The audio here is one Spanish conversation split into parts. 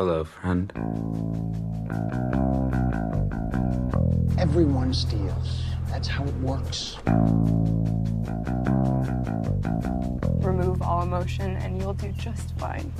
Hello, friend. Everyone steals. That's how it works. remove all emotion and you'll do just fine.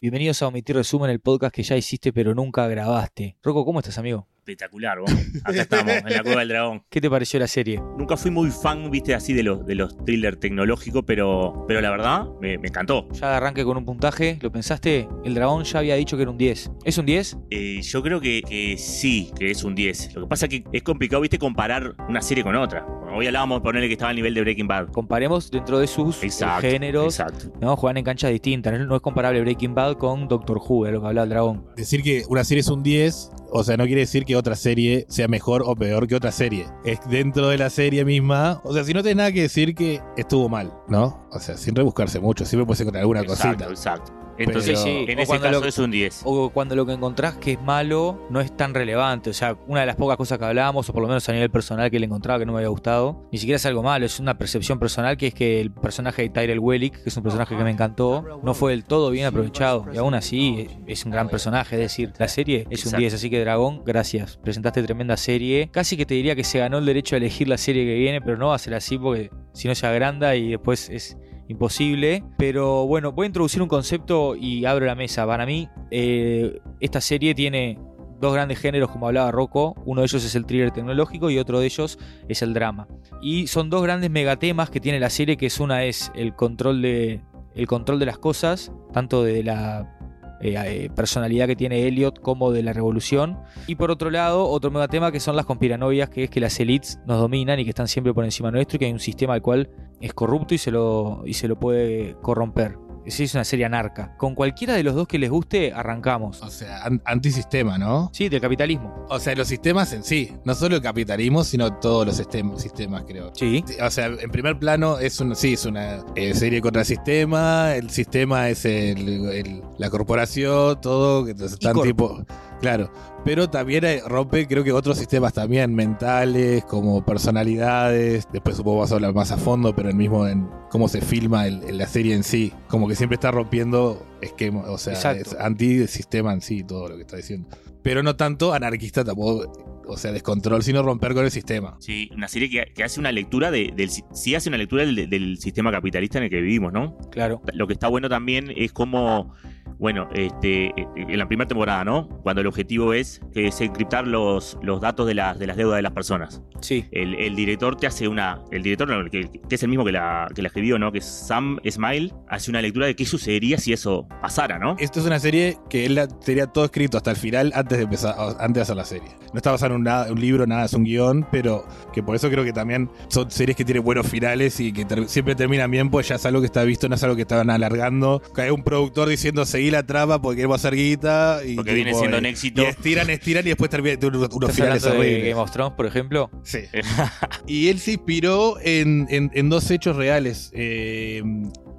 Bienvenidos a Omitir Resumen, el podcast que ya hiciste pero nunca grabaste. Rocco, ¿cómo estás, amigo? Espectacular, vos. Acá estamos, en la cueva del dragón. ¿Qué te pareció la serie? Nunca fui muy fan, viste, así de los, de los thrillers tecnológicos, pero, pero la verdad, me, me encantó. Ya de arranque con un puntaje, ¿lo pensaste? El dragón ya había dicho que era un 10. ¿Es un 10? Eh, yo creo que, que sí, que es un 10. Lo que pasa es que es complicado, viste, comparar una serie con otra. Hoy hablábamos de ponerle que estaba al nivel de Breaking Bad. Comparemos dentro de sus eh, Exacto, géneros. Exacto. ¿no? Juegan en canchas distintas. No no es comparable Breaking Bad con Doctor Who, de lo que hablaba el dragón. Decir que una serie es un 10, o sea, no quiere decir que otra serie sea mejor o peor que otra serie. Es dentro de la serie misma. O sea, si no tenés nada que decir que estuvo mal, ¿no? O sea, sin rebuscarse mucho, siempre puedes encontrar alguna Exacto, cosita. exacto. Entonces, Pero- en ese caso lo- es un 10. O cuando lo que encontrás que es malo no es tan relevante. O sea, una de las pocas cosas que hablábamos, o por lo menos a nivel personal que le encontraba que no me había gustado, ni siquiera es algo malo, es una percepción personal que es que el personaje de Tyrell Wellick, que es un personaje que me encantó, no fue del todo bien aprovechado. Y aún así es un gran personaje. Es decir, la serie es un Exacto. 10. Así que Dragón, gracias. Presentaste tremenda serie. Casi que te diría que se ganó el derecho a elegir la serie que viene, pero no va a ser así porque si no se agranda y después es imposible. Pero bueno, voy a introducir un concepto y abro la mesa. Para mí, eh, esta serie tiene dos grandes géneros, como hablaba Rocco. Uno de ellos es el thriller tecnológico y otro de ellos es el drama. Y son dos grandes megatemas que tiene la serie, que es una es el control de, el control de las cosas, tanto de la eh, eh, personalidad que tiene Elliot como de la revolución. Y por otro lado, otro megatema que son las conspiranoias, que es que las elites nos dominan y que están siempre por encima nuestro y que hay un sistema al cual es corrupto y se lo, y se lo puede corromper. Es es una serie anarca. Con cualquiera de los dos que les guste, arrancamos. O sea, an- antisistema, ¿no? Sí, del capitalismo. O sea, los sistemas en sí. No solo el capitalismo, sino todos los sistem- sistemas, creo. Sí. O sea, en primer plano es un, sí, es una eh, serie contra el sistema. El sistema es el- el- la corporación, todo. entonces están tipo. Claro. Pero también eh, rompe, creo que otros sistemas también, mentales, como personalidades. Después supongo vas a hablar más a fondo, pero el mismo en cómo se filma el- en la serie en sí. Como que siempre está rompiendo esquemas. O sea, Exacto. es anti-sistema en sí, todo lo que está diciendo. Pero no tanto anarquista tampoco. O sea, descontrol, sino romper con el sistema. Sí, una serie que, que hace una lectura de, del si- sí hace una lectura del, del sistema capitalista en el que vivimos, ¿no? Claro. Lo que está bueno también es como, bueno, este, en la primera temporada, ¿no? Cuando el objetivo es, es encriptar los, los datos de las, de las deudas de las personas. Sí. El, el director te hace una. El director, no, que, que es el mismo que la, que la escribió, ¿no? Que es Sam Smile, hace una lectura de qué sucedería si eso pasara, ¿no? Esto es una serie que él la- tenía todo escrito hasta el final antes de empezar, antes de hacer la serie. No está basado en un, nada- un libro, nada, es un guion, pero que por eso creo que también son series que tienen buenos finales y que ter- siempre terminan bien, pues ya es algo que está visto, no es algo que estaban alargando. Hay un productor diciendo seguí la trama porque queremos hacer guita. Y Porque viene siendo un éxito. Y estiran, estiran y después terminan unos, unos ¿Estás finales hablando de horribles. Game of Thrones, por ejemplo? Sí. y él se inspiró en, en- en dos hechos reales. Eh,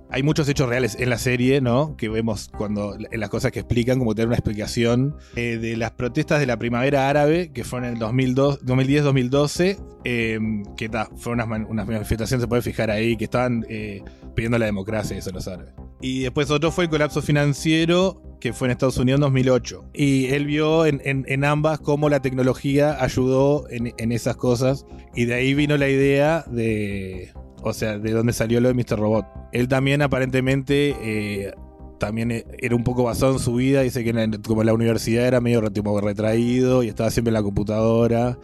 hay muchos hechos reales en la serie, ¿no? Que vemos cuando en las cosas que explican, como tener una explicación eh, de las protestas de la primavera árabe, que fueron en el 2002 2010-2012, eh, que ta, fueron unas manifestaciones, se puede fijar ahí, que estaban eh, pidiendo la democracia, eso los árabes. Y después otro fue el colapso financiero, que fue en Estados Unidos en 2008. Y él vio en, en- en ambas cómo la tecnología ayudó en, en esas cosas. Y de ahí vino la idea de. O sea, de dónde salió lo de Mr. Robot. Él también aparentemente. eh, también eh, era un poco basado en su vida. Dice que en la- como en la universidad era medio tipo, retraído y estaba siempre en la computadora.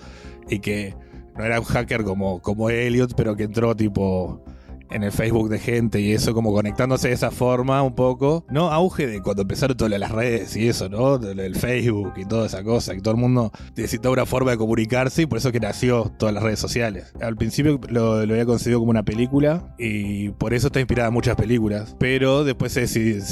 Y que no era un hacker como, como Elliot, pero que entró tipo en el Facebook de gente y eso, como conectándose de esa forma un poco. No, auge de cuando empezaron todas las redes y eso, ¿no? El Facebook y toda esa cosa, que todo el mundo necesitaba una forma de comunicarse y por eso que nació todas las redes sociales. Al principio lo, había concebido como una película y por eso está inspirada en muchas películas, pero después se,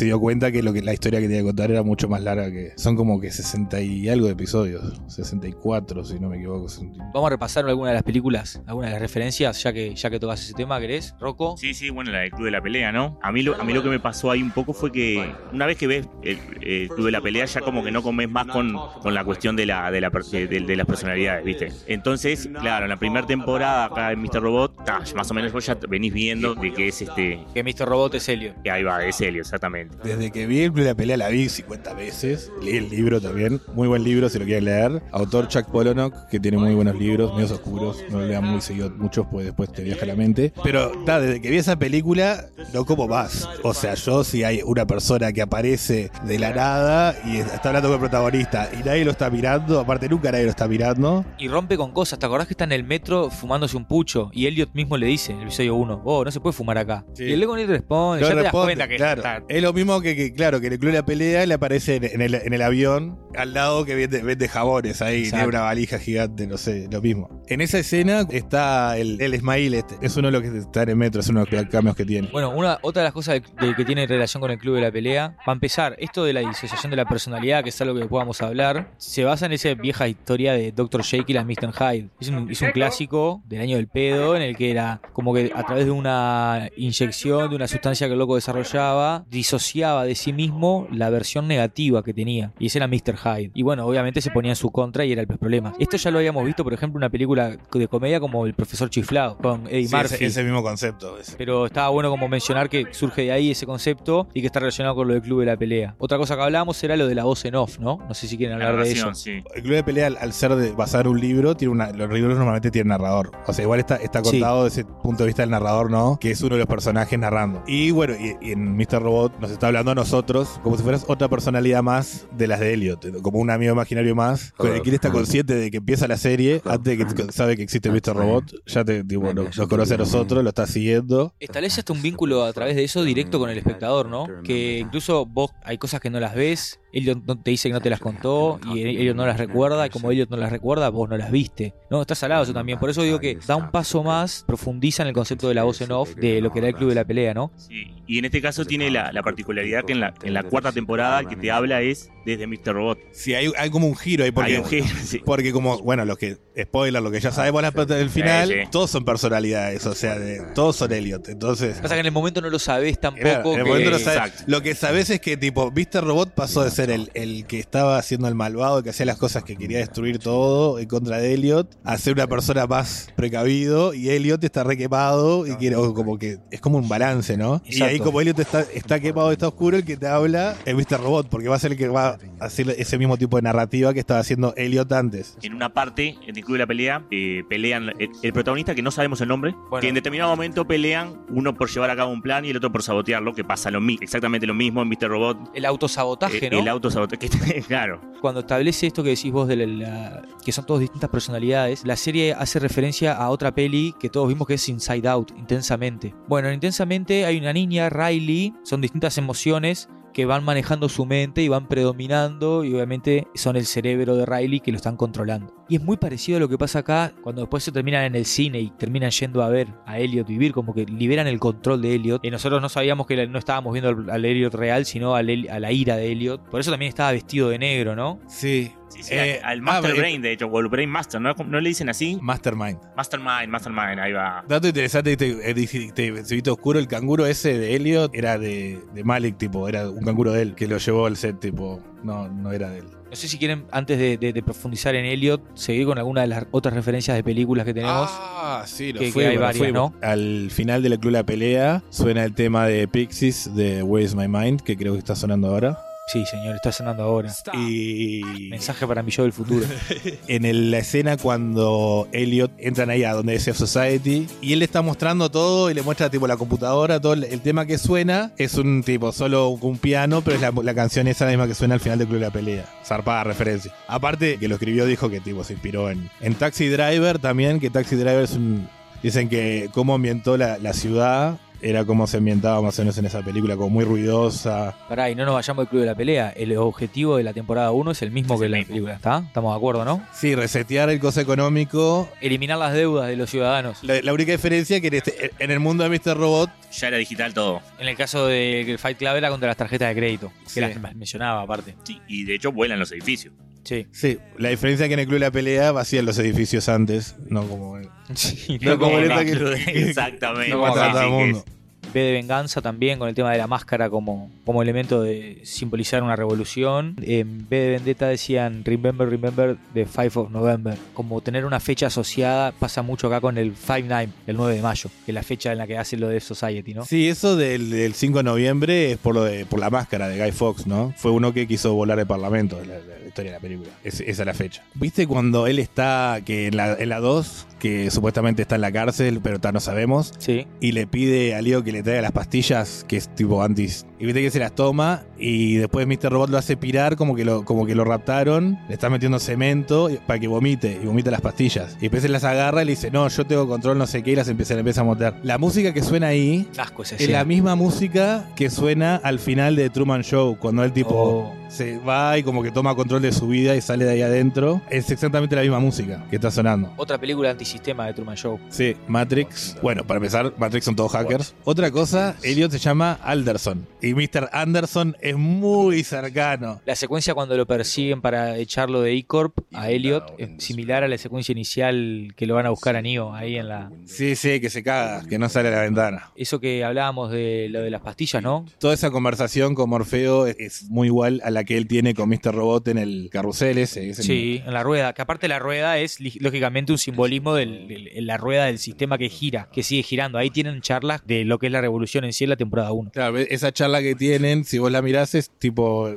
dio cuenta que, lo que la historia que tenía que contar era mucho más larga que... Son como que 60 y algo de episodios, 64 si no me equivoco. 60. Vamos a repasar algunas de las películas, algunas de las referencias, ya que, ya que tocas ese tema, ¿querés, Rocco? Sí, sí, bueno, la del Club de la Pelea, ¿no? A mí lo, a mí lo que me pasó ahí un poco fue que una vez que ves el, el Club de la Pelea ya como que no comes más con, con la cuestión de, la, de, la de, de- de las personalidades, ¿viste? Entonces, claro, en la primera temporada acá en Mr. Robot, ta, más o menos vos ya venís viendo de que es este... Que Mr. Robot es que Ahí va, es Helio, exactamente. Desde que vi el Club de la Pelea la vi 50 veces. Leí el libro también. Muy buen libro si lo quieren leer. Autor Chuck Palahniuk, que tiene muy buenos libros, medios oscuros. No lo lean muy seguido muchos, pues después te viaja la mente. Pero ta, desde que vi esa película, no como más. O sea, yo si hay una persona que aparece de la nada y está hablando con el protagonista y nadie lo está mirando, aparte nunca nadie lo está mirando. Y rompe con cosas. ¿Te acordás que está en el metro fumándose un pucho? Y Elliot mismo le dice en el episodio 1, oh, no se puede fumar acá. Sí. Y el Legon responde, No ya te das responde, cuenta que claro. está- Es lo mismo que, que, claro, que en el club de la pelea le aparece en, en el, en el avión, al lado que vende, vende jabones ahí, Exacto. tiene una valija gigante, no sé, lo mismo. En esa escena está el, el Ismail este, es uno de los que está en el metro, es uno de los cambios que tiene. Bueno, una, otra de las cosas de- de que tiene relación con el club de la pelea, para empezar, esto de la disociación de la personalidad, que es algo que podamos hablar, se basa en esa vieja historia de Dr. Jekyll and Mr. Hyde. Es un, es un clásico del año del pedo, en el que era como que a través de una inyección, de una sustancia que el loco desarrollaba, disociaba de sí mismo la versión negativa que tenía. Y ese era Mr. Hyde. Y bueno, obviamente se ponía en su contra y era el problema. Esto ya lo habíamos visto, por ejemplo, en una película de comedia como El Profesor Chiflado, con Eddie Sí, Murphy. ese, ese mismo concepto. Ese. Pero estaba bueno como mencionar que surge de ahí ese concepto y que está relacionado con lo del club de la pelea. Otra cosa que hablábamos era lo de la voz en off, ¿no? No sé si quieren La hablar de eso. sí. El club de pelea, al, al ser de, basado en un libro, tiene una, los libros normalmente tienen narrador. O sea, igual está, está Sí. contado desde ese punto de vista del narrador, ¿no? Que es uno de los personajes narrando. Y bueno, y, y en Mr. Robot nos está hablando a nosotros como si fueras otra personalidad más de las de Elliot, como un amigo imaginario más, con el que él está consciente de que empieza la serie, antes de que sabe que existe Mr. Robot, ya te, tipo, nos, nos conoce a nosotros, lo está siguiendo. Establece hasta un vínculo a través de eso directo con el espectador, ¿no? Que incluso vos hay cosas que no las ves, Elliot no te dice que no te las contó y Elliot no las recuerda y como Elliot no las recuerda, vos no las viste. No, está salado eso también. Por eso digo que da un paso más, profundiza en el concepto de la voz en off de lo que era el club de la pelea, ¿no? Sí, Y en este caso tiene la, la particularidad que en la, en la cuarta temporada el que te habla es desde Mr. Robot. Sí, hay, hay como un giro ahí, porque, Hay un giro, sí. porque como, bueno, los que, spoiler, lo que ya sabemos la parte del final, Sí, sí. todos son personalidades, o sea, de- todos son Elliot. Entonces, Pasa que en el momento no lo sabés tampoco. En el que- momento no sabes. Exacto. Lo que sabes es que, tipo, Mr. Robot pasó de ser el, el que estaba haciendo el malvado, que hacía las cosas que quería destruir todo en contra de Elliot, a ser una persona más precavido, y Elliot está requemado, y quiere, o como que es como un balance, ¿no? Y ahí, como Elliot está, está quemado, está oscuro, el que te habla es Mr. Robot, porque va a ser el que va a hacer ese mismo tipo de narrativa que estaba haciendo Elliot antes. En una parte, en el club de la pelea, eh, pelean el, el protagonista, que no sabemos el nombre, Bueno. que en determinado momento pelean, uno por llevar a cabo un plan y el otro por sabotearlo, que pasa lo mi- exactamente lo mismo en Mr. Robot. El autosabotaje, Eh, ¿no? El auto sabotaje, claro. Cuando establece esto que decís vos de la, que son todos distintas personalidades, la serie hace referencia a otra peli que todos vimos que es Inside Out, intensamente. Bueno, en intensamente hay una niña, Riley, son distintas emociones que van manejando su mente y van predominando y obviamente son el cerebro de Riley que lo están controlando. Y es muy parecido a lo que pasa acá cuando después se terminan en el cine y terminan yendo a ver a Elliot vivir, como que liberan el control de Elliot. Y nosotros no sabíamos que no estábamos viendo al, Elliot real, sino a la ira de Elliot. Por eso también estaba vestido de negro, ¿no? Sí. Sí, sí, Eh, al, al Master ah, Brain, de hecho, o el Brain Master, ¿no? ¿No le dicen así? Mastermind. Mastermind, Mastermind, ahí va. Dato interesante, te, te, te- te viste oscuro, el canguro ese de Elliot era de, de Malik, tipo, era un canguro de él, que lo llevó al set, tipo, no, no era de él. No sé si quieren, antes de, de- de profundizar en Elliot, seguir con alguna de las otras referencias de películas que tenemos. Ah, sí, que- que hay varias, ¿no? Al final de la Club la Pelea suena el tema de Pixies de Where's My Mind, que creo que está sonando ahora. Sí, señor, está sonando ahora. Y Mensaje para mi yo del futuro. en el- la escena cuando Elliot entran ahí a donde es Society y él le está mostrando todo y le muestra tipo la computadora, todo el, el tema que suena es un tipo solo un piano, pero es la, la canción esa misma que suena al final del Club de la Pelea. Zarpada referencia. Aparte que lo escribió dijo que tipo se inspiró en, en Taxi Driver también, que Taxi Driver es un... Dicen que cómo ambientó la, la ciudad era como se ambientaba más o menos en esa película, como muy ruidosa. Pará, y no nos vayamos del club de la pelea. El objetivo de la temporada 1 es el mismo Es que el la mismo. película, ¿está? Estamos de acuerdo, ¿no? Sí, resetear el costo económico. Eliminar las deudas de los ciudadanos. La, la única diferencia es que en, este- en el mundo de Mr. Robot Ya era digital todo. En el caso de que el Fight Club era contra las tarjetas de crédito, que Sí. las mencionaba aparte. Sí, y de hecho vuelan los edificios. Sí. Sí, la diferencia es que en el club de la pelea vacían los edificios antes, no como en- Sí, No como el que- Exactamente. no Sí, que es- B de venganza también con el tema de la máscara como, como elemento de simbolizar una revolución. En B de vendetta decían Remember, Remember the 5 of November. Como tener una fecha asociada pasa mucho acá con el 5-9, el 9 de mayo, que es la fecha en la que hace lo de Society, ¿no? Sí, eso del, del 5 de noviembre es por lo de, por la máscara de Guy Fox, ¿no? Fue uno que quiso volar el parlamento, la, la historia de la película. Es- esa es la fecha. ¿Viste cuando él está, que en la 2, que supuestamente está en la cárcel, pero ta, no sabemos, Sí. y le pide a Leo que le traiga las pastillas, que es tipo antis. Y viste que se las toma y después Mr. Robot lo hace pirar como que lo, como que lo raptaron, le está metiendo cemento para que vomite y vomita las pastillas. Y después se las agarra y le dice, no, yo tengo control, no sé qué, y las empieza, le empieza a mover. La música que suena ahí Asco es la misma música que suena al final de Truman Show, cuando él tipo Oh. se va y como que toma control de su vida y sale de ahí adentro. Es exactamente la misma música que está sonando. Otra película antisistema de Truman Show. Sí, Matrix. Bueno, para empezar, Matrix son todos hackers. Otra cosa, Elliot se llama Alderson. Y Mr. Anderson es muy cercano. La secuencia cuando lo persiguen para echarlo de E-Corp a Elliot es similar a la secuencia inicial que lo van a buscar a Neo ahí en la... Sí, sí, que se caga, que no sale a la ventana. Eso que hablábamos de lo de las pastillas, ¿no? Toda esa conversación con Morfeo es, muy igual a la que él tiene con Mr. Robot en el carrusel ese. ese Sí, en la rueda. Que aparte la rueda es lógicamente un simbolismo de la rueda del sistema que gira, que sigue girando. Ahí tienen charlas de lo que es la revolución en sí en la temporada 1. Claro, esa charla que tienen, si vos la mirás, es tipo.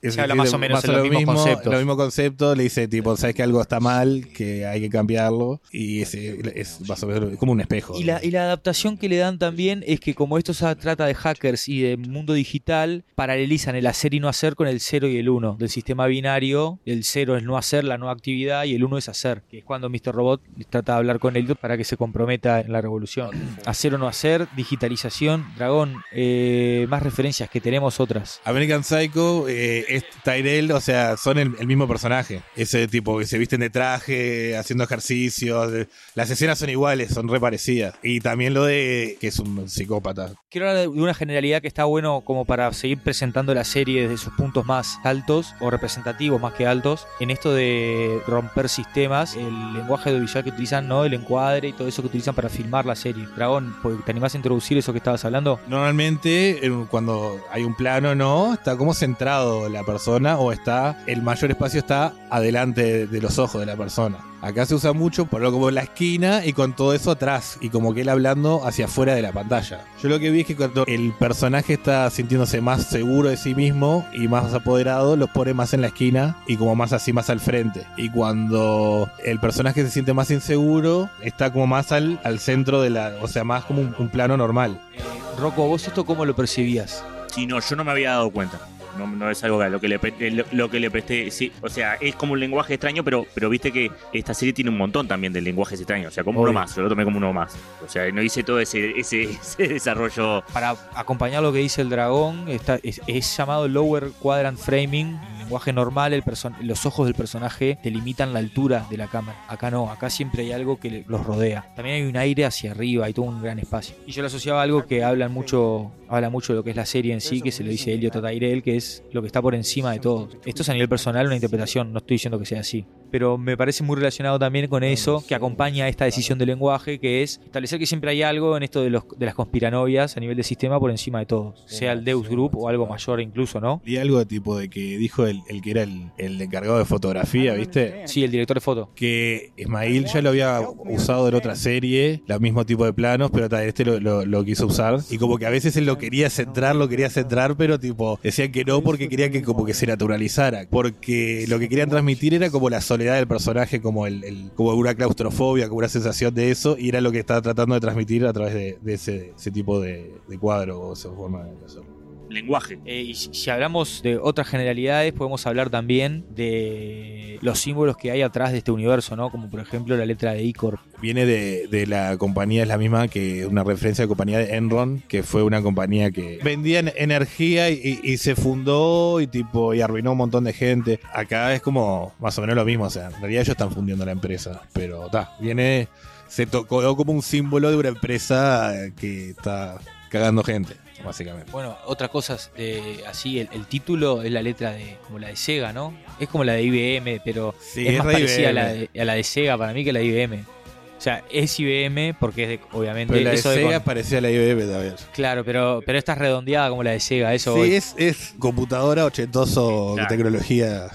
Es Se habla más o menos en los mismos conceptos. Lo mismo concepto, le dice, tipo, sabes que algo está mal, que hay que cambiarlo. Y ese es más o menos como un espejo. Y la, y la adaptación que le dan también es que como esto se trata de hackers y de mundo digital, paralelizan el hacer y no hacer con el 0 y el 1 del sistema binario. El 0 es no hacer, la no actividad, y el 1 es hacer, que es cuando Mr. Robot trata de hablar con él para que se comprometa en la revolución. Hacer o no hacer, digitalización, dragón, eh, más referencias que tenemos otras. American Psycho eh, es Tyrell, o sea, son el, el mismo personaje. Ese tipo que se visten de traje, haciendo ejercicios. de- las escenas son iguales, son re parecidas. Y también lo de que es un psicópata. Quiero hablar de una generalidad que está bueno como para seguir presentando la serie desde sus puntos más altos o representativos más que altos en esto de romper sistemas, el lenguaje audiovisual que utilizan, ¿no? El encuadre y todo eso que utilizan para filmar la serie. Dragón, ¿te animás a introducir eso que estabas hablando? Normalmente, en- cuando hay un plano, no, está como centrado la persona o está, el mayor espacio está adelante de, de los ojos de la persona. Acá se usa mucho ponerlo como en la esquina y con todo eso atrás y como que él hablando hacia afuera de la pantalla. Yo lo que vi es que cuando el personaje está sintiéndose más seguro de sí mismo y más apoderado, los pone más en la esquina y como más así, más al frente. Y cuando el personaje se siente más inseguro, está como más al, al centro de la, o sea, más como un- un plano normal. Eh, Rocco, ¿vos esto cómo lo percibías? Sí, no, yo no me había dado cuenta. No, no es algo que a lo que le lo, lo que le presté, sí, o sea, es como un lenguaje extraño, pero, pero viste que esta serie tiene un montón también de lenguajes extraños, o sea, como Obvio. uno más, yo lo tomé como uno más. O sea, no hice todo ese, ese, ese desarrollo. Para acompañar lo que dice el dragón, está, es, es llamado Lower Quadrant Framing. En lenguaje normal, el los ojos del personaje delimitan la altura de la cámara. Acá no, acá siempre hay algo que los rodea. También hay un aire hacia arriba y todo un gran espacio. Y yo lo asociaba a algo que habla mucho, habla mucho de lo que es la serie en sí, que se lo dice Elliot a Tyrell, que es lo que está por encima de todo. Esto es a nivel personal una interpretación, no estoy diciendo que sea así. Pero me parece muy relacionado también con eso que acompaña esta decisión de lenguaje, que es establecer que siempre hay algo en esto de, los, de las conspiranoias a nivel de sistema por encima de todos. Sea el Deus Group o algo mayor incluso, ¿no? Y algo de tipo de que dijo el, el que era el, el encargado de fotografía, ¿viste? Sí, el director de foto. Que Ismail ya lo había usado en otra serie, el mismo tipo de planos, pero este lo, lo- lo quiso usar. Y como que a veces él lo quería centrar, lo quería centrar, pero tipo, decían que no porque querían que como que se naturalizara. Porque lo que querían transmitir era como la soledad del personaje, como el, como una claustrofobia, como una sensación de eso, y era lo que estaba tratando de transmitir a través de, ese, ese tipo de cuadro o esa forma de hacerlo. Lenguaje. Eh, y si hablamos de otras generalidades, podemos hablar también de los símbolos que hay atrás de este universo, ¿no? Como por ejemplo la letra de Icor. Viene de, de la compañía, es la misma que una referencia a la compañía de Enron, que fue una compañía que vendía en- energía y, y se fundó y tipo y arruinó un montón de gente. Acá es como más o menos lo mismo, o sea, en realidad ellos están fundiendo la empresa, pero está, viene, se tocó como un símbolo de una empresa que está cagando gente. Básicamente. Bueno, otras cosas de así, el, el título es la letra de como la de Sega, ¿no? Es como la de IBM, pero Sí, es, es más re parecida a la, de, a la de Sega para mí que la de IBM. O sea, es IBM porque es de, obviamente, Pero la de eso de Sega con- parecía la IBM también. claro, pero, pero esta es redondeada como la de Sega, eso Sí, es, es computadora ochentoso, Claro. tecnología.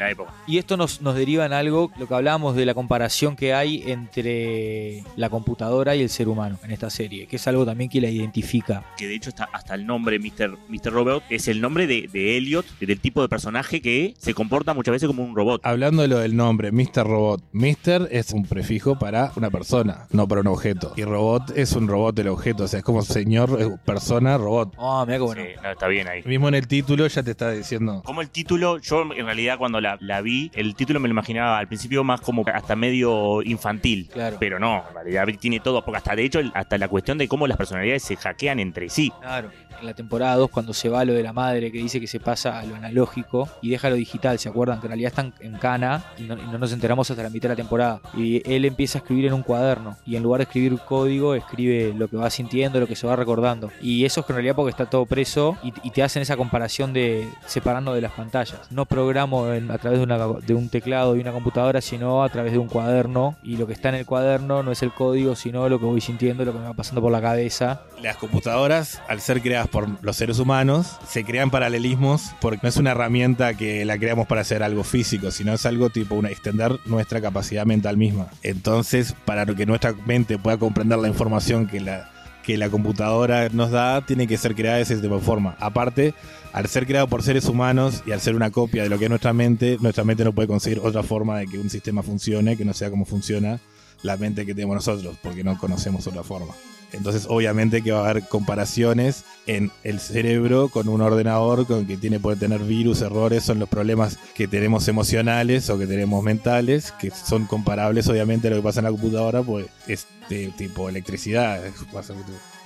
La época. Y esto nos, nos deriva en algo, lo que hablábamos de la comparación que hay entre la computadora y el ser humano en esta serie, que es algo también que la identifica. Que de hecho está hasta el nombre Mr. Mr. Robot es el nombre de, de Elliot, del tipo de personaje que se comporta muchas veces como un robot. Hablando de lo del nombre, Mr. Robot. Mr. es un prefijo para una persona, no para un objeto. Y robot es un robot del objeto, o sea, es como señor, eh, persona, robot. Ah, mira qué bueno. Sí, no, está bien ahí. Mismo en el título ya te está diciendo. Como el título, yo en realidad cuando la, la vi, el título me lo imaginaba al principio más como hasta medio infantil. Claro. Pero no, en realidad tiene todo, porque hasta de hecho, hasta la cuestión de cómo las personalidades se hackean entre sí. Claro, en la temporada 2 cuando se va lo de la madre que dice que se pasa a lo analógico y deja lo digital, ¿se acuerdan? Que en realidad están en cana y no, y no nos enteramos hasta la mitad de la temporada. Y él empieza a escribir en un cuaderno y en lugar de escribir código, escribe lo que va sintiendo, lo que se va recordando. Y eso es que en realidad porque está todo preso y, y te hacen esa comparación de separarnos de las pantallas. No programo en- a través de, una, un teclado y una computadora, sino a través de un cuaderno y lo que está en el cuaderno no es el código, sino lo que voy sintiendo, lo que me va pasando por la cabeza. Las computadoras, al ser creadas por los seres humanos, se crean paralelismos porque no es una herramienta que la creamos para hacer algo físico, sino es algo tipo una extender nuestra capacidad mental misma. Entonces, para que nuestra mente pueda comprender la información que la que la computadora nos da, tiene que ser creada de de forma. Aparte, al ser creado por seres humanos y al ser una copia de lo que es nuestra mente, nuestra mente no puede conseguir otra forma de que un sistema funcione que no sea como funciona la mente que tenemos nosotros, porque no conocemos otra forma. Entonces, obviamente que va a haber comparaciones en el cerebro con un ordenador con que tiene puede tener virus, errores, son los problemas que tenemos emocionales o que tenemos mentales, que son comparables obviamente a lo que pasa en la computadora, pues es de tipo electricidad.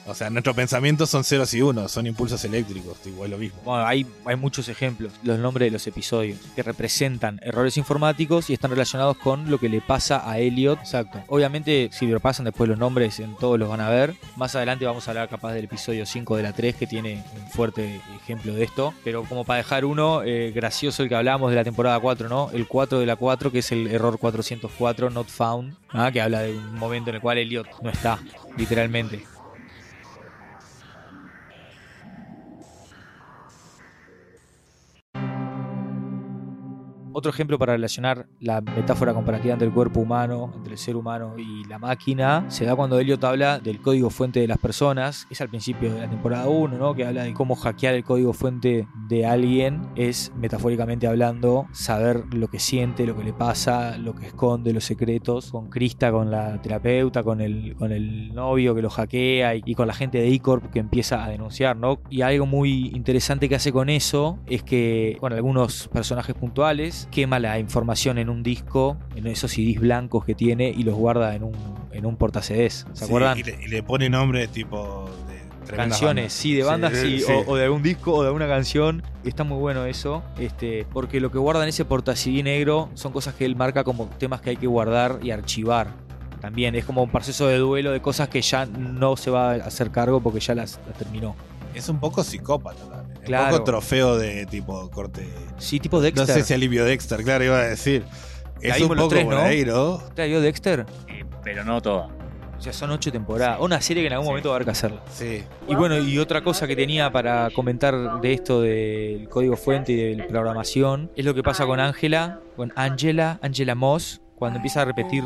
O sea, nuestros pensamientos son ceros y unos, son impulsos eléctricos, es lo mismo. Bueno, hay, hay muchos ejemplos, los nombres de los episodios, que representan errores informáticos y están relacionados con lo que le pasa a Elliot. Exacto. Obviamente, si lo pasan después los nombres, en todos los van a ver. Más adelante vamos a hablar capaz del episodio 5 de la 3, que tiene un fuerte ejemplo de esto. Pero como para dejar uno, eh, gracioso el que hablamos de la temporada 4, ¿no? El 4 de la 4, que es el error 404, not found, ¿ah? que habla de un momento en el cual Elliot no está, literalmente. Otro ejemplo para relacionar la metáfora comparativa entre el cuerpo humano, entre el ser humano y la máquina, se da cuando Elliot habla del código fuente de las personas. Es al principio de la temporada 1, ¿no? Que habla de cómo hackear el código fuente de alguien. Es, metafóricamente hablando, saber lo que siente, lo que le pasa, lo que esconde, los secretos. Con Krista, con la terapeuta, con el, con el novio que lo hackea y, con la gente de E-Corp que empieza a denunciar, ¿no? Y algo muy interesante que hace con eso es que con algunos personajes puntuales quema la información en un disco, en esos CDs blancos que tiene y los guarda en un, en un porta CDs. ¿Se Sí, acuerdan? y, le, y le pone nombres tipo de Canciones, bandas. sí, de bandas, sí, sí. O, o de algún disco o de alguna canción. Está muy bueno eso, este, porque lo que guarda en ese porta CD negro son cosas que él marca como temas que hay que guardar y archivar. También es como un proceso de duelo de cosas que ya no se va a hacer cargo porque ya las, las terminó. Es un poco psicópata Un Claro. poco trofeo de tipo corte. Sí, tipo Dexter. No sé si alivio Dexter, claro, iba a decir. Es un poco tres, por ¿no? ahí, ¿no? ¿Te vio Dexter? Eh, pero no toda. O sea, son ocho temporadas. Una serie que en algún Sí. momento va a haber que hacerla. Sí. Y bueno, y otra cosa que tenía para comentar de esto del código fuente y de la programación es lo que pasa con Ángela, con Angela, Angela Moss, cuando empieza a repetir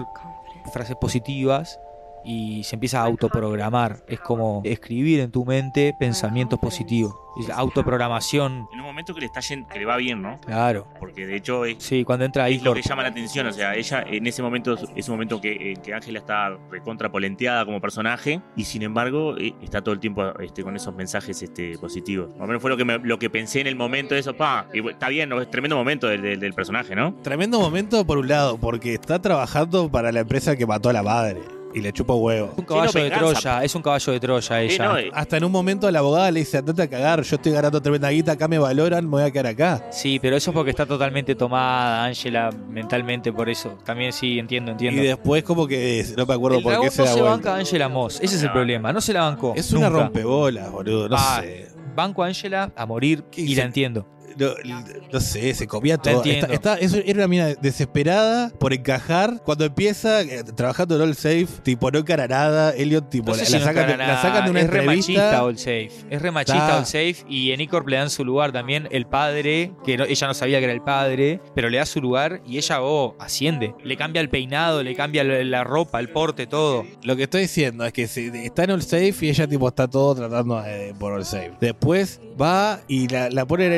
frases positivas y se empieza a autoprogramar. Es como escribir en tu mente pensamientos positivos. Es autoprogramación, En un momento que le está yendo, que le va bien, ¿no? claro. Porque de hecho es, Sí, cuando entra ahí es lo que llama la atención. O sea, ella en ese momento es un momento que, en que Ángela está recontra polenteada como personaje y sin embargo eh, está todo el tiempo este, con esos mensajes este, positivos. Más o menos fue lo que, me- lo que pensé en el momento de eso. Pa, y está bien, ¿no? es tremendo momento del, del- del personaje, ¿no? Tremendo momento por un lado, porque está trabajando para la empresa que mató a la madre. Y le chupa huevo. Es un caballo Sí, no, de venganza. Troya, es un caballo de Troya Sí, ella. no, Hasta en un momento la abogada le dice, andate a cagar, yo estoy ganando tremenda guita, acá me valoran, me voy a quedar acá. Sí, pero eso es porque está totalmente tomada Angela mentalmente, por eso. También sí, entiendo, Y entiendo. después como que no me acuerdo el por qué se no se vuelta. banca a Angela Moss, ese es el No. problema, no se la bancó. Es una nunca. rompebolas, boludo, no Ah, sé. Banco a Angela a morir ¿Qué y la entiendo. No, no sé, se comía todo. Está- está- eso era una mina desesperada por encajar. Cuando empieza eh, trabajando en All Safe, tipo, no encara nada. Elliot, tipo, No sé la, si la no sacan, de, encara la nada. sacan de una es re entrevista. All Safe. Es re machista Está. All Safe y en Icorp le dan su lugar también. El padre, que no- ella no sabía que era el padre, pero le da su lugar y ella oh, asciende. Le cambia el peinado, le cambia la ropa, el porte, todo. Lo que estoy diciendo es que si está en All Safe y ella, tipo, está todo tratando de, por All Safe. Después va y la, la pone en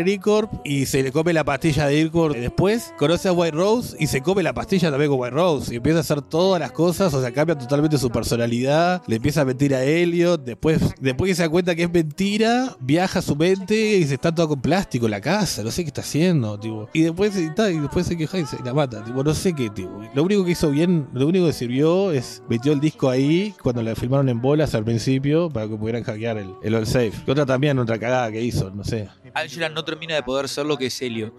Y se le come la pastilla de Ircorp. Después conoce a White Rose y se come la pastilla también con White Rose. Y empieza a hacer todas las cosas, o sea, cambia totalmente su personalidad. Le empieza a mentir a Elliot. Después, después que se da cuenta que es mentira, viaja a su mente y se está todo con plástico en la casa. No sé qué está haciendo, tipo. Y después, y, y después se queja y se la mata. Tipo, no sé qué, tipo. Lo único que hizo bien, lo único que sirvió es metió el disco ahí cuando la filmaron en bolas al principio para que pudieran hackear el, el All Safe. Que otra también, otra cagada que hizo, no sé. Angela no termina de poder ser lo que es Elliot.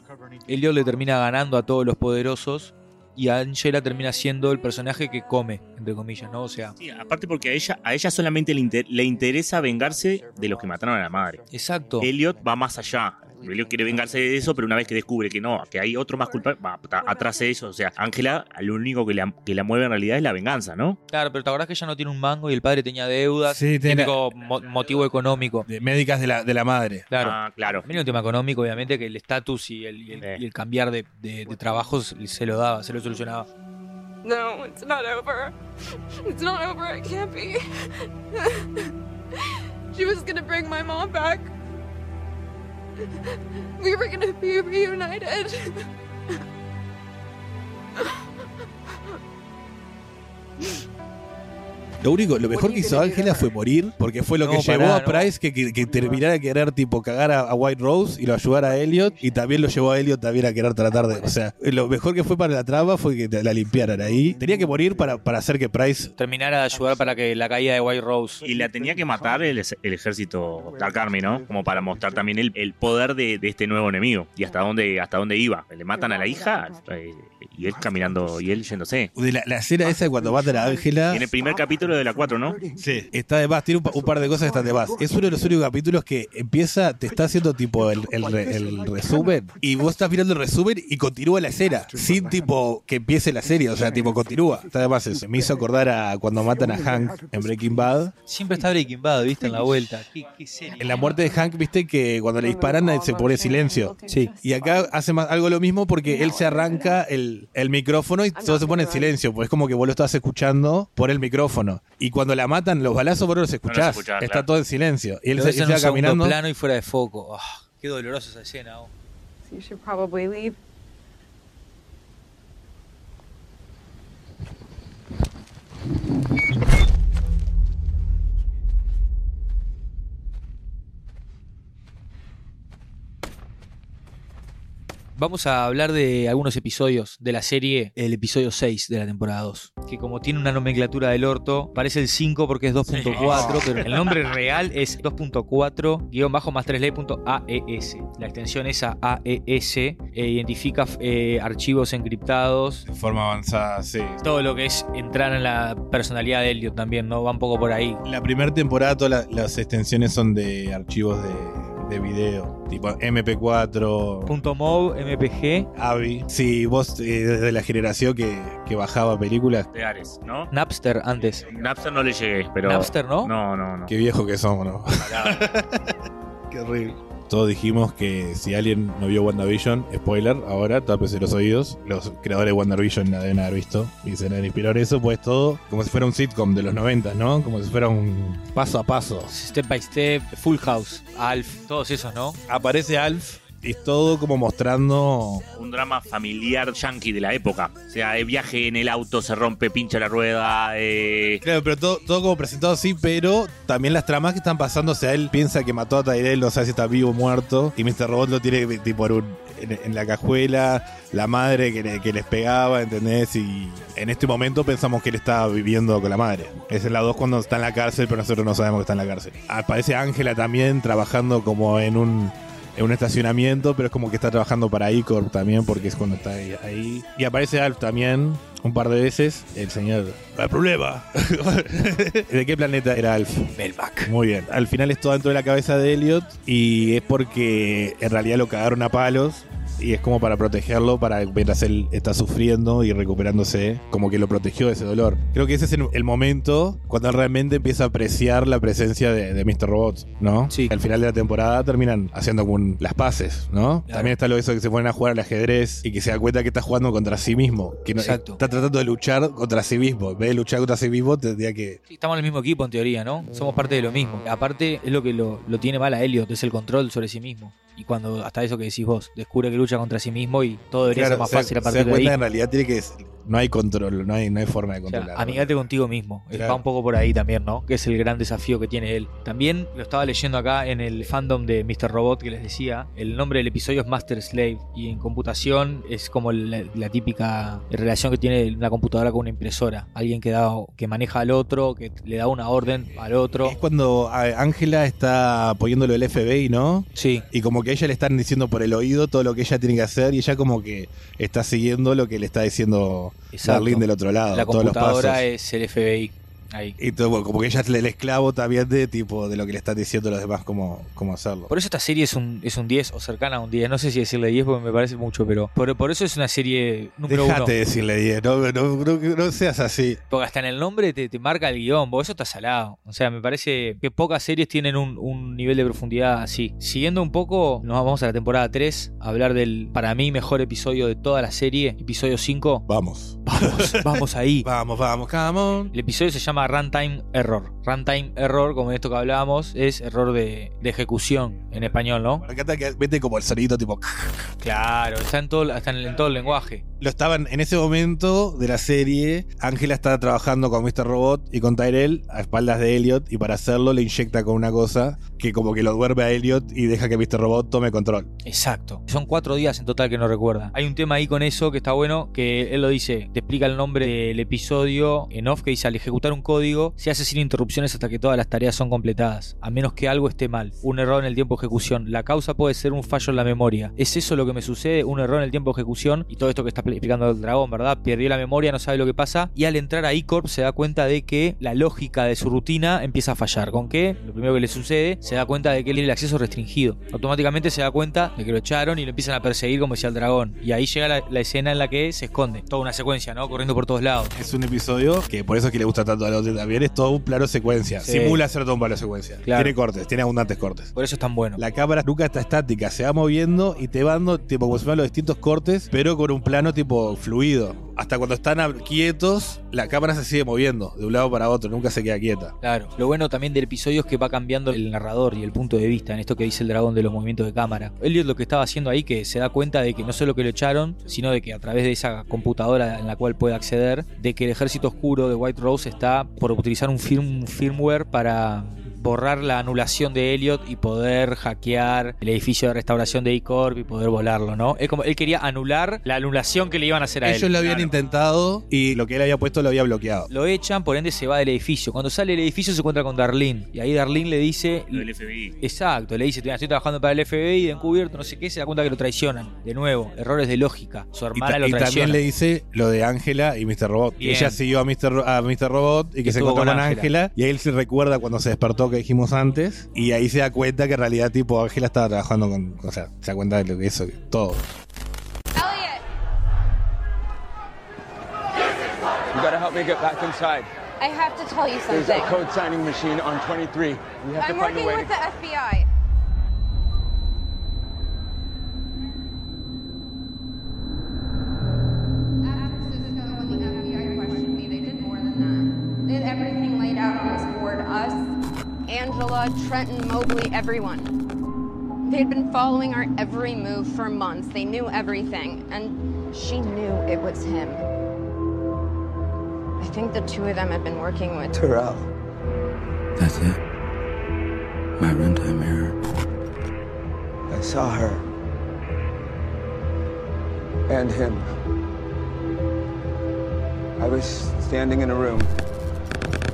Elliot le termina ganando a todos los poderosos y Angela termina siendo el personaje que come, entre comillas, ¿no? O sea, sí, aparte porque a ella, a ella solamente le, inter- le interesa vengarse de los que mataron a la madre. exacto. Elliot va más allá. Elliot quiere vengarse de eso, pero una vez que descubre que no, que hay otro más culpable, va atrás de eso. O sea, Ángela, lo único que la, que la mueve en realidad es la venganza, ¿no? Claro, pero te acordás que ella no tiene un mango y el padre tenía deudas. Sí, tiene- típico mo- motivo económico. De médicas de la, de la madre. Claro. Ah, claro. También un tema económico, obviamente, que el estatus y el, y el- Eh. y el cambiar de, de- de trabajos se lo daba, se lo solucionaba. No, it's not over. It's not over. It can't be. she was gonna bring my mom back. We were gonna be reunited. Lo único, lo mejor que hizo Ángela fue morir, porque fue lo No, que llevó pará, a no. Price que, que, que terminara de querer tipo cagar a, a White Rose y lo ayudara a Elliot, y también lo llevó a Elliot también a querer tratar de. O sea, lo mejor que fue para la trama fue que la limpiaran ahí. Tenía que morir para, para hacer que Price. Terminara de ayudar para que la caída de White Rose. Y la tenía que matar el, el ejército Dark Army, ¿no? Como para mostrar también el, el poder de, de este nuevo enemigo y hasta dónde, hasta dónde iba. Le matan a la hija eh, y él caminando y él yéndose. De la, la escena esa de cuando matan a Ángela. En el primer capítulo de la 4, ¿no? Sí, está de más, tiene un, pa- un par de cosas que están de más. Es uno de los únicos capítulos que empieza, te está haciendo tipo el, el re- el resumen y vos estás mirando el resumen y continúa la escena, sin tipo que empiece la serie, o sea, tipo continúa. Está de más eso. Me hizo acordar a cuando matan a Hank en Breaking Bad. Siempre está Breaking Bad, ¿viste? En la vuelta. Qué, qué serie. En la muerte de Hank, viste que cuando le disparan se pone silencio. Sí. Y acá hace más, algo lo mismo porque él se arranca el, el micrófono y todo se pone en silencio. Pues es como que vos lo estás escuchando por el micrófono. Y cuando la matan, los balazos vos no los escuchás. escuchás, Está claro. todo en silencio. Y él se, se va caminando. plano y fuera de foco. Ah, qué dolorosa esa escena. oh. You should probably leave. Vamos a hablar de algunos episodios de la serie, el episodio 6 de la temporada 2. Que como tiene una nomenclatura del orto, parece el 5 porque es 2.4, pero el nombre real es 2.4 guion bajo más 3 AES. La extensión es a AES, eh, identifica eh, archivos encriptados. De forma avanzada, sí. Todo lo que es entrar en la personalidad de Elliot también, ¿no? Va un poco por ahí. La primera temporada, todas la- las extensiones son de archivos de, de video. Tipo MP4, Punto .mov, MPG, AVI. Sí, vos eh, desde la generación que, que bajaba películas. De Ares, ¿no? Napster antes. Napster no le llegué, pero. Napster, ¿no? No, no, no. Qué viejo que somos, ¿no? Qué horrible. Todos dijimos que si alguien no vio WandaVision, spoiler, ahora tápese los oídos. Los creadores de WandaVision la deben haber visto y se deben inspirar eso, pues todo como si fuera un sitcom de los 90, ¿no? Como si fuera un paso a paso. Step by Step, Full House, Alf, todos esos, ¿no? Aparece Alf es todo como mostrando Un drama familiar yankee de la época. O sea, el viaje en el auto se rompe, pincha la rueda. eh, Claro, pero todo, todo como presentado así, pero también las tramas que están pasando, o sea, él piensa que mató a Tyrell, no sabe si está vivo o muerto, y Mr. Robot lo tiene tipo en, un- en- en la cajuela, la madre que, le- que les pegaba, ¿entendés? Y en este momento pensamos que él estaba viviendo con la madre. Es en la 2 cuando está en la cárcel, pero nosotros no sabemos que está en la cárcel. Aparece Ángela también trabajando como en un... En un estacionamiento, pero es como que está trabajando para Icor también, porque es cuando está ahí. ahí. Y aparece Alf también, un par de veces. El señor. ¡No hay problema! ¿De qué planeta era Alf? Melmac. Muy bien. Al final es todo dentro de la cabeza de Elliot y es porque en realidad lo cagaron a palos y es como para protegerlo, para mientras él está sufriendo y recuperándose, como que lo protegió de ese dolor. Creo que ese es el, el momento cuando él realmente empieza a apreciar la presencia de, de Mr. Robot, ¿no? Sí. Al final de la temporada terminan haciendo las paces, ¿no? Claro. También está lo de eso que se ponen a jugar al ajedrez y que se da cuenta que está jugando contra sí mismo, que no, Exacto. está tratando de luchar contra sí mismo. En vez de luchar contra sí mismo, tendría que Sí, estamos en el mismo equipo en teoría, ¿no? Somos parte de lo mismo. Aparte, es lo que lo, lo tiene mal a Elliot, es el control sobre sí mismo. Y cuando, hasta eso que decís vos, descubre que lucha contra sí mismo y todo debería Claro, ser más se- fácil a se partir da de ahí. cuenta que en realidad tiene que no hay control, no hay, no hay forma de O sea, controlar. amigate contigo mismo. Eh, Claro. Va un poco por ahí también, ¿no? Que es el gran desafío que tiene él. También lo estaba leyendo acá en el fandom de Mr. Robot que les decía. El nombre del episodio es Master Slave. Y en computación es como la, la típica relación que tiene una computadora con una impresora. Alguien que, da, que maneja al otro, que le da una orden al otro. Es cuando Ángela está poniéndolo el FBI, ¿no? Sí, Y como que a ella le están diciendo por el oído todo lo que ella tiene que hacer y ella como que está siguiendo lo que le está diciendo. Darlene del otro lado. la todos los computadora pasos. es el FBI. Ahí. Y todo, bueno, como que ella es el esclavo también de tipo de lo que le están diciendo los demás cómo, cómo hacerlo. Por eso esta serie es un, es un 10 o cercana a un 10. No sé si decirle 10 porque me parece mucho, pero por, por eso es una serie número Dejate uno. de decirle 10, no, no, no, no seas así. Porque hasta en el nombre te, te marca el guion, vos eso está salado. O sea, me parece que pocas series tienen un, un nivel de profundidad así. Siguiendo un poco, nos vamos a la temporada 3, a hablar del, para mí, mejor episodio de toda la serie, episodio 5. Vamos. Vamos, vamos ahí. Vamos, vamos, come on. El episodio se llama Runtime Error. Runtime Error, como esto que hablábamos, es error de, de ejecución en español, ¿no? Me encanta que mete como el sonidito tipo Claro, está en todo, está en, en todo el lenguaje. Lo estaban en ese momento de la serie. Ángela está trabajando con Mr. Robot y con Tyrell a espaldas de Elliot. Y para hacerlo le inyecta con una cosa que como que lo duerme a Elliot y deja que Mr. Robot tome control. Exacto. Son cuatro días en total que no recuerda. Hay un tema ahí con eso que está bueno, que él lo dice, te explica el nombre del episodio en off que dice, al ejecutar un código, se hace sin interrupciones hasta que todas las tareas son completadas, a menos que algo esté mal. Un error en el tiempo de ejecución. La causa puede ser un fallo en la memoria. ¿Es eso lo que me sucede? Un error en el tiempo de ejecución y todo esto que está explicando el dragón, ¿verdad? Perdió la memoria, no sabe lo que pasa y al entrar a E-Corp se da cuenta de que la lógica de su rutina empieza a fallar. ¿Con qué? Lo primero que le sucede, se da cuenta de que él tiene el acceso restringido. Automáticamente se da cuenta de que lo echaron y lo empiezan a perseguir como decía el dragón. Y ahí llega la, la escena en la que se esconde. Toda una secuencia, ¿no? Corriendo por todos lados. Es un episodio que por eso es que le gusta tanto a Lotte también. Es todo un plano secuencia. Sí. Simula ser todo un plano secuencia. Claro. Tiene cortes, tiene abundantes cortes. Por eso es tan bueno. La cámara nunca está estática, se va moviendo y te va dando tipo como si fueran los distintos cortes, pero con un plano tipo fluido. Hasta cuando están quietos, la cámara se sigue moviendo de un lado para otro, nunca se queda quieta. Claro. Lo bueno también del episodio es que va cambiando el narrador y el punto de vista en esto que dice el dragón de los movimientos de cámara. Elliot lo que estaba haciendo ahí que se da cuenta de que no solo que lo echaron, sino de que a través de esa computadora en la cual puede acceder, de que el ejército oscuro de White Rose está por utilizar un firmware para borrar la anulación de Elliot y poder hackear el edificio de restauración de E-Corp y poder volarlo, ¿no? Es como él quería anular la anulación que le iban a hacer a él. Ellos lo habían claro. intentado y lo que él había puesto lo había bloqueado. Lo echan, por ende se va del edificio. Cuando sale del edificio se encuentra con Darlene. Y ahí Darlene le dice. Lo del FBI. Exacto, le dice: "Mira, Estoy trabajando para el FBI, de encubierto, no sé qué. Se da cuenta que lo traicionan. De nuevo, errores de lógica. Su Y, hermana lo y traiciona. también le dice lo de Ángela y Mr. Robot. Bien. ella siguió a Mr. Ro- a Mr. Robot y que Que se encontró con Ángela. Ángela. Y ahí él se recuerda cuando se despertó que dijimos antes. Y ahí se da cuenta que en realidad, tipo, Ángela estaba trabajando con. O sea, se da cuenta de lo que eso, todo. Elliot, You gotta help me get back inside. I have to tell you There's a something. code signing machine on 23. We have I'm to find a working way with to... the FBI. Out on this board. Us, Angela, Trenton, Mobley, everyone. They had been following our every move for months. They knew everything. And she knew it was him. I think the two of them had been working with. Terrell. That's it. My runtime error. I saw her. And him. I was standing in a room.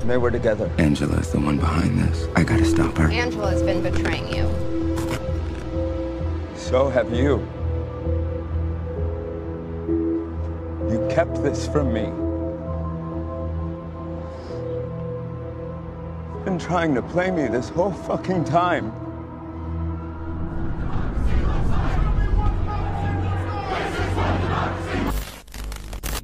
And they were together. Angela's the one behind this. I gotta stop her. Angela's been betraying you. So have you. You kept this from me. You've been trying to play me this whole fucking time.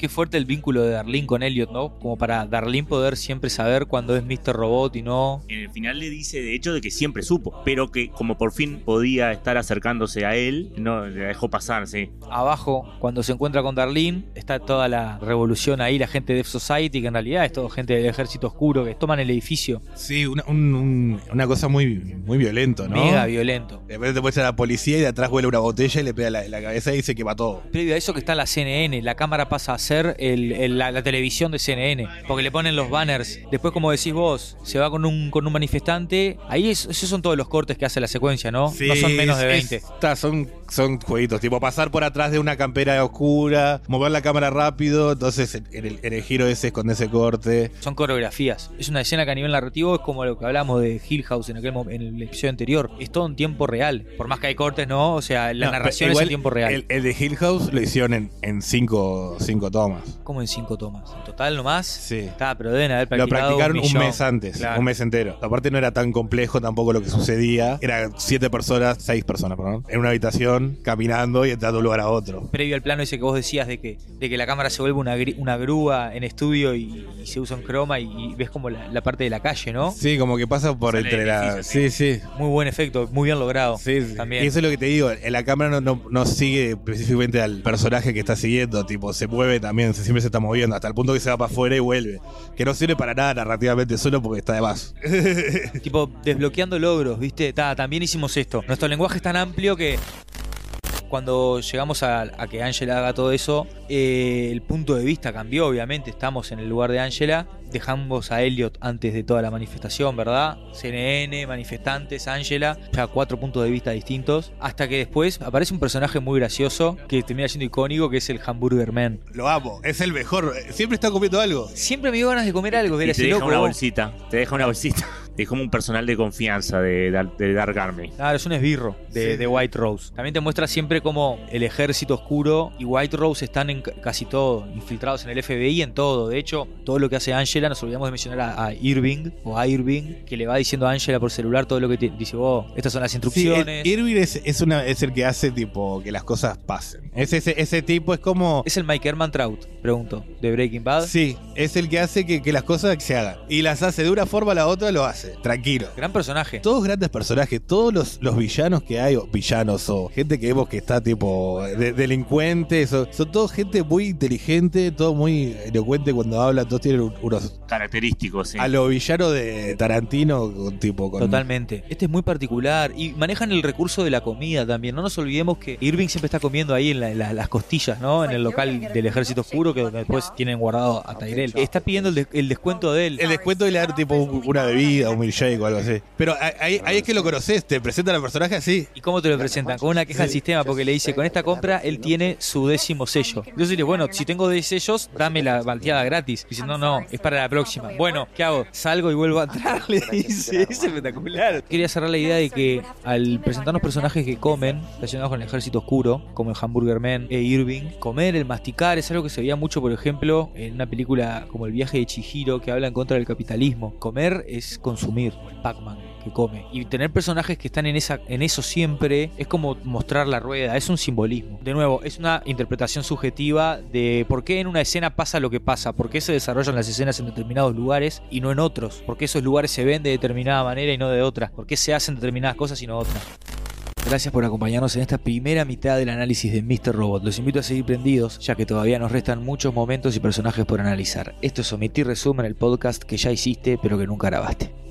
Qué fuerte el vínculo de Darlene con Elliot, ¿no? Como para Darlene poder siempre saber cuándo es Mr. Robot y no. En el final le dice, de hecho, de que siempre supo, pero que como por fin podía estar acercándose a él, no le dejó pasar, sí. Abajo, cuando se encuentra con Darlene, está toda la revolución ahí, la gente de Death Society, que en realidad es todo gente del ejército oscuro que toman el edificio. Sí, una, un- un- una cosa muy, muy violento, ¿no? Mega violento. De repente te muestra a la policía y de atrás huele una botella y le pega la, la cabeza y dice que mató. Previo a eso que está la CNN, la cámara pasa a ser el- el- la, la televisión de CNN, porque le ponen los banners. Después, como decís vos, se va con un, con un manifestante. Ahí es- esos son todos los cortes que hace la secuencia, ¿no? Sí, no son menos de es- 20. está, son, son jueguitos, tipo pasar por atrás de una campera oscura, mover la cámara rápido, entonces en el, en el giro ese es con ese corte. Son coreografías. Es una escena que a nivel narrativo es como lo que hablamos de Hill House en, aquel, en el episodio anterior. Es todo en tiempo real. Por más que hay cortes, ¿no? O sea, la No, narración pero es en igual tiempo real. El, el de Hill House lo hicieron en, en cinco, cinco tomas. Como en cinco tomas. En total nomás. Sí. Está, pero deben haber Lo practicado practicaron un, mes antes, Claro. un mes entero. Aparte no era tan complejo tampoco lo que sucedía. Era siete personas, seis personas, perdón, en una habitación, caminando y entrando de un lugar a otro. Previo al plano ese que vos decías de que, de que la cámara se vuelve una, una grúa en estudio y, y se usa en croma y, y ves como la, la parte de la calle, ¿no? Sí, como que pasa por Sale entre la... Sí, sí. Muy buen efecto, muy bien logrado. Sí, sí. También. Y eso es lo que te digo, en la cámara no, no, no sigue específicamente al personaje que está siguiendo, tipo, se mueve también, se- siempre se está moviendo, hasta el punto que se va para afuera y vuelve. Que no sirve para nada narrativamente solo porque está de más. Tipo, desbloqueando logros, ¿viste? Ta, también hicimos esto. Nuestro lenguaje es tan amplio que cuando llegamos a, a que Angela haga todo eso, eh, el punto de vista cambió, obviamente. Estamos en el lugar de Angela. Dejamos a Elliot antes de toda la manifestación, ¿verdad? CNN, manifestantes, Angela, ya cuatro puntos de vista distintos. Hasta que después aparece un personaje muy gracioso que termina siendo icónico, que es el Hamburger Man. Lo amo, es el mejor, siempre está comiendo algo. Siempre me dio ganas de comer algo, Y ver te ese deja loco. una bolsita, te deja una bolsita. Es como un personal de confianza de, de Dark Army. Claro, es un esbirro de, Sí. de White Rose. También te muestra siempre cómo el ejército oscuro y White Rose están en ca- casi todo, infiltrados en el FBI, en todo. De hecho, todo lo que hace Angela, nos olvidamos de mencionar a, a Irving o a Irving, que le va diciendo a Angela por celular todo lo que te- dice, oh, estas son las Sí, el- instrucciones. Irving es, es, una, es el que hace tipo que las cosas pasen. Es ese, ese tipo es como... ¿Es el Mike Herman Trout? Pregunto, de Breaking Bad. Sí, es el que hace que, que las cosas se hagan. Y las hace de una forma a la otra, lo hace. Tranquilo. Gran personaje. Todos grandes personajes, todos los, los villanos que hay, o villanos o gente que vemos que está tipo de- delincuentes, o- son todos gente muy inteligente, todo muy elocuente cuando habla, todos tienen un- unos... Característico, sí. A lo villano de Tarantino, tipo con... Totalmente. Este es muy particular y manejan el recurso de la comida también. No nos olvidemos que Irving siempre está comiendo ahí en, la- en la- las costillas, ¿no? En el local del ejército oscuro que después tienen guardado a Tyrell. Está pidiendo el, de- el descuento de él. El descuento de le dar tipo un- una bebida, un milkshake o algo así. Pero ahí, ahí es que lo conoces, te presentan al personaje así. ¿Y cómo te lo presentan? Con una queja al sistema porque le dice, con esta compra él tiene su décimo sello. Entonces dile, bueno, si tengo 10 sellos, dame la malteada gratis. Dice, no, no, es para la próxima. Bueno, ¿qué hago? Salgo y vuelvo a entrar, le dice. Es espectacular. Quería cerrar la idea de que al presentarnos personajes que comen, relacionados con el ejército oscuro, como el Hamburger Man e Irving, comer, el masticar, es algo que se veía mucho, por ejemplo, en una película como El viaje de Chihiro, que habla en contra del capitalismo. Comer es consumir, Pac-Man que come. Y tener personajes que están en esa en eso siempre es como mostrar la rueda, es un simbolismo. De nuevo, es una interpretación subjetiva de por qué en una escena pasa lo que pasa, por qué se desarrollan las escenas en determinados lugares y no en otros, por qué esos lugares se ven de determinada manera y no de otra, por qué se hacen determinadas cosas y no otras. Gracias por acompañarnos en esta primera mitad del análisis de Mr. Robot. Los invito a seguir prendidos, ya que todavía nos restan muchos momentos y personajes por analizar. Esto es Omitir Resumen, el podcast que ya hiciste, pero que nunca grabaste.